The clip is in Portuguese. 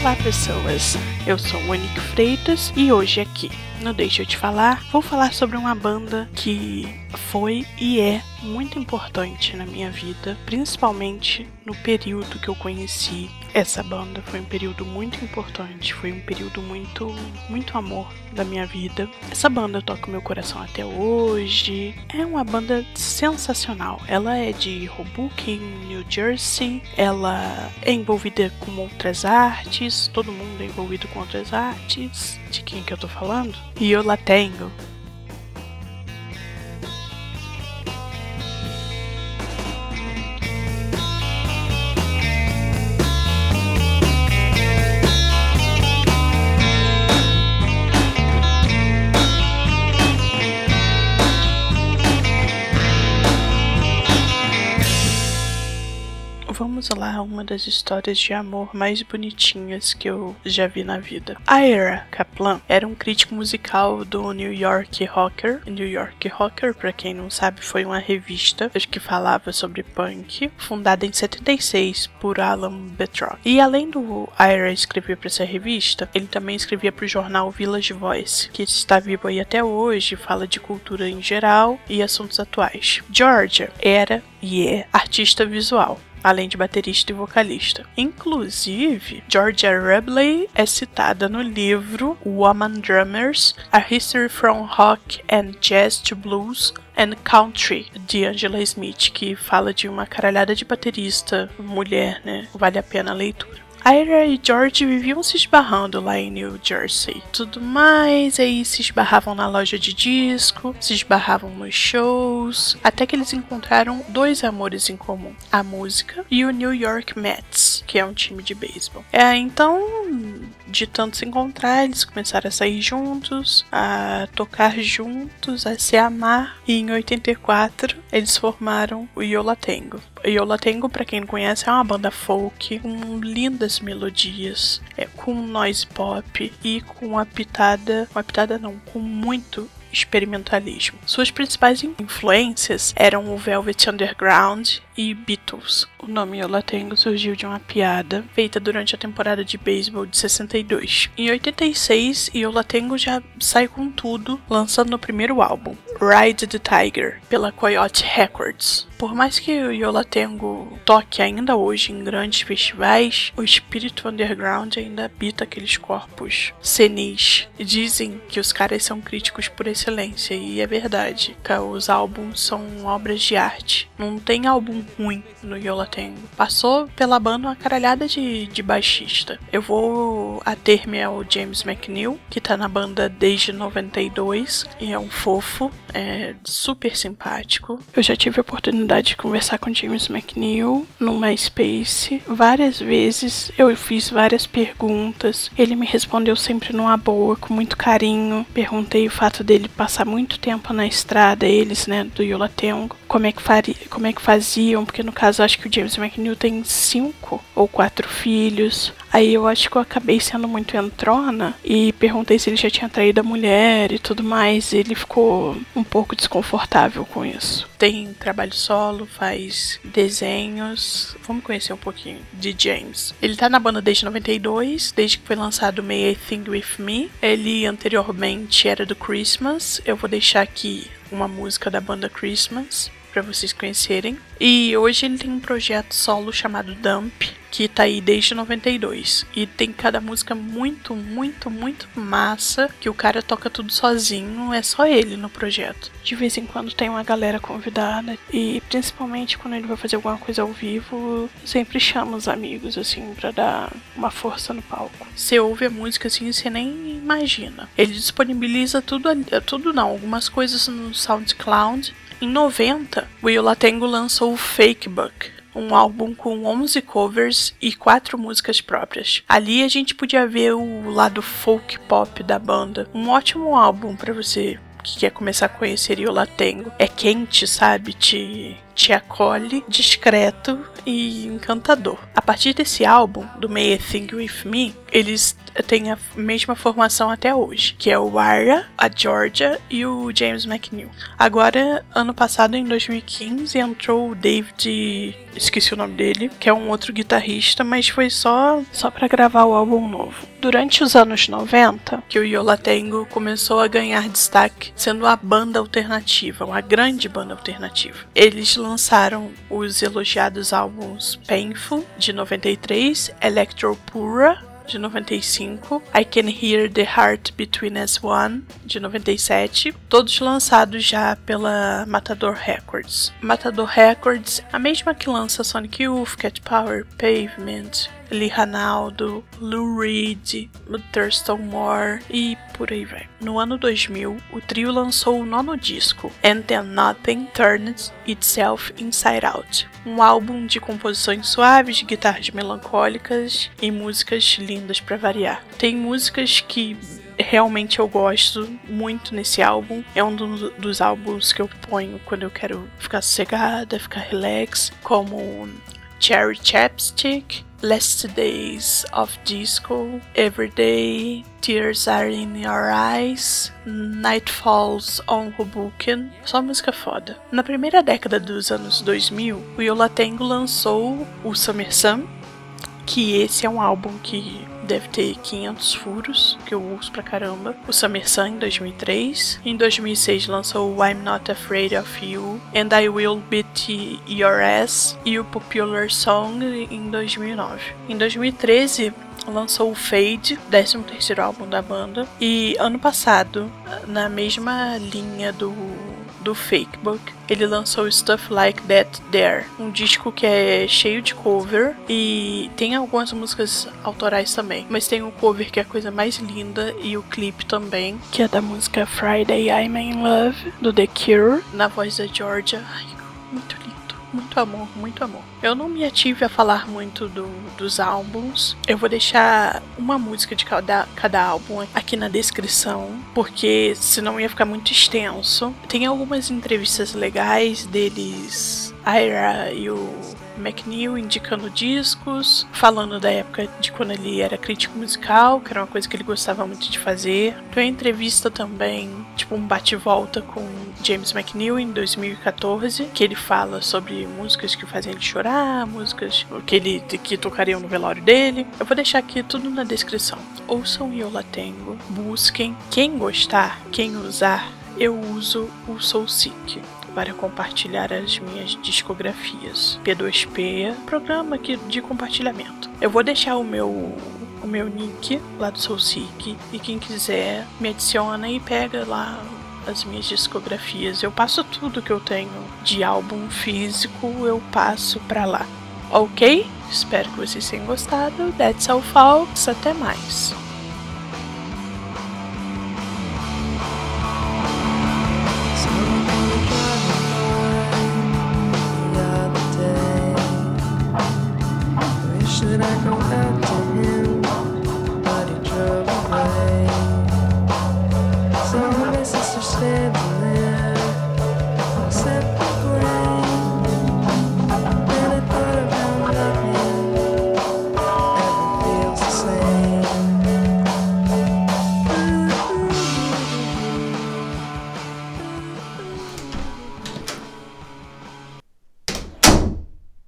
Olá pessoas, eu sou Monique Freitas e hoje aqui no Deixa eu te falar, vou falar sobre uma banda que foi e é muito importante na minha vida, principalmente no período que eu conheci essa banda. Foi um período muito importante, foi um período muito, muito amor da minha vida. Essa banda toca meu coração até hoje. É uma banda sensacional. Ela é de Hoboken, New Jersey. Ela é envolvida com outras artes. Todo mundo é envolvido com outras artes. De quem que eu tô falando? E eu lá tenho vamos lá uma das histórias de amor mais bonitinhas que eu já vi na vida. Ira Kaplan era um crítico musical do New York Rocker. New York Rocker, para quem não sabe, foi uma revista que falava sobre punk, fundada em 76 por Alan Betrock. E além do Ira escrever para essa revista, ele também escrevia para o jornal Village Voice, que está vivo aí até hoje, fala de cultura em geral e assuntos atuais. Georgia era e é artista visual além de baterista e vocalista. Inclusive, Georgia Rubley é citada no livro Woman Drummers: A History from Rock and Jazz to Blues and Country de Angela Smith, que fala de uma caralhada de baterista mulher, né? Vale a pena a leitura. Ira e George viviam se esbarrando lá em New Jersey. Tudo mais, aí se esbarravam na loja de disco, se esbarravam nos shows, até que eles encontraram dois amores em comum: a música e o New York Mets, que é um time de beisebol. É, então, de tanto se encontrar, eles começaram a sair juntos, a tocar juntos, a se amar, e em 84 eles formaram o Yola Tango. Yola Tango, para quem não conhece, é uma banda folk com lindas melodias, é, com noise pop e com uma pitada, uma pitada não, com muito experimentalismo. Suas principais influências eram o Velvet Underground e Beatles. O nome Yola Tango surgiu de uma piada feita durante a temporada de beisebol de 62. Em 86, Yola Tango já sai com tudo, lançando o primeiro álbum, Ride the Tiger, pela Coyote Records. Por mais que o Yola Tengo toque ainda hoje em grandes festivais, o espírito underground ainda habita aqueles corpos senis. Dizem que os caras são críticos por excelência, e é verdade. Os álbuns são obras de arte. Não tem álbum ruim no Yola Tengo. Passou pela banda uma caralhada de, de baixista. Eu vou ater-me ao James McNeil, que tá na banda desde 92, e é um fofo, é super simpático. Eu já tive a oportunidade de conversar com James McNeil no MySpace. Várias vezes eu fiz várias perguntas. Ele me respondeu sempre numa boa, com muito carinho. Perguntei o fato dele passar muito tempo na estrada, eles, né, do Yolatengo. Como é que faria, como é que faziam, porque no caso acho que o James McNeil tem cinco ou quatro filhos. Aí eu acho que eu acabei sendo muito entrona e perguntei se ele já tinha traído a mulher e tudo mais. E ele ficou um pouco desconfortável com isso. Tem trabalho solo, faz desenhos. Vamos conhecer um pouquinho de James. Ele tá na banda desde 92, desde que foi lançado May I Think With Me. Ele anteriormente era do Christmas. Eu vou deixar aqui uma música da banda Christmas para vocês conhecerem. E hoje ele tem um projeto solo chamado Dump, que tá aí desde 92. E tem cada música muito, muito, muito massa, que o cara toca tudo sozinho, é só ele no projeto. De vez em quando tem uma galera convidada, e principalmente quando ele vai fazer alguma coisa ao vivo, sempre chama os amigos, assim, pra dar uma força no palco. Você ouve a música assim, você nem imagina. Ele disponibiliza tudo, tudo não, algumas coisas no SoundCloud em 90, Will Latengo lançou o Fake Book, um álbum com 11 covers e 4 músicas próprias. Ali a gente podia ver o lado folk pop da banda. Um ótimo álbum para você que quer começar a conhecer Yola Tengo. É quente, sabe? Te te acolhe, discreto e encantador. A partir desse álbum, do May I Think With Me, eles têm a mesma formação até hoje, que é o Arya, a Georgia e o James McNeil. Agora, ano passado, em 2015, entrou o David, esqueci o nome dele, que é um outro guitarrista, mas foi só só para gravar o álbum novo. Durante os anos 90, que o Yola Tango começou a ganhar destaque, sendo a banda alternativa, uma grande banda alternativa. Eles lançaram os elogiados álbuns Painful de 93, Electro Pura de 95, I Can Hear the Heart Between Us One, de 97, todos lançados já pela Matador Records. Matador Records, a mesma que lança Sonic Youth, Cat Power, Pavement, Lee Ranaldo, Lou Reed, Thurston Moore e por aí vai. No ano 2000, o trio lançou o nono disco, And Then Nothing Turned Itself Inside Out, um álbum de composições suaves, guitarras melancólicas e músicas lindas para variar. Tem músicas que realmente eu gosto muito nesse álbum. É um do, dos álbuns que eu ponho quando eu quero ficar sossegada, ficar relax, como Cherry Chapstick, Last Days of Disco, Everyday, Tears Are in Your Eyes, Night Falls on Hoboken, só música foda. Na primeira década dos anos 2000, o Yola Tango lançou o Summer Sun, que esse é um álbum que deve ter 500 furos, que eu uso pra caramba. O Summer Sun em 2003. Em 2006 lançou o I'm Not Afraid of You and I Will Beat Your Ass e o Popular Song em 2009. Em 2013 lançou o Fade, 13 terceiro álbum da banda, e ano passado, na mesma linha do do Fakebook, ele lançou Stuff Like That There, um disco que é cheio de cover e tem algumas músicas autorais também, mas tem o cover que é a coisa mais linda e o clipe também, que é da música Friday I'm in Love do The Cure, na voz da Georgia. Ai, muito lindo. Muito amor, muito amor. Eu não me ative a falar muito do, dos álbuns. Eu vou deixar uma música de cada, cada álbum aqui na descrição, porque senão ia ficar muito extenso. Tem algumas entrevistas legais deles, Ira e o McNeil indicando discos, falando da época de quando ele era crítico musical, que era uma coisa que ele gostava muito de fazer. Tem uma entrevista também, tipo um bate-volta com James McNeil em 2014, que ele fala sobre músicas que fazem ele chorar, músicas que ele que tocariam no velório dele. Eu vou deixar aqui tudo na descrição. Ouçam Yola Tango, busquem. Quem gostar, quem usar, eu uso o Soul Seek para compartilhar as minhas discografias. P2P, programa aqui de compartilhamento. Eu vou deixar o meu o meu nick lá do SoulSeek e quem quiser me adiciona e pega lá as minhas discografias. Eu passo tudo que eu tenho de álbum físico, eu passo para lá. Ok? Espero que vocês tenham gostado. That's all, folks. Até mais.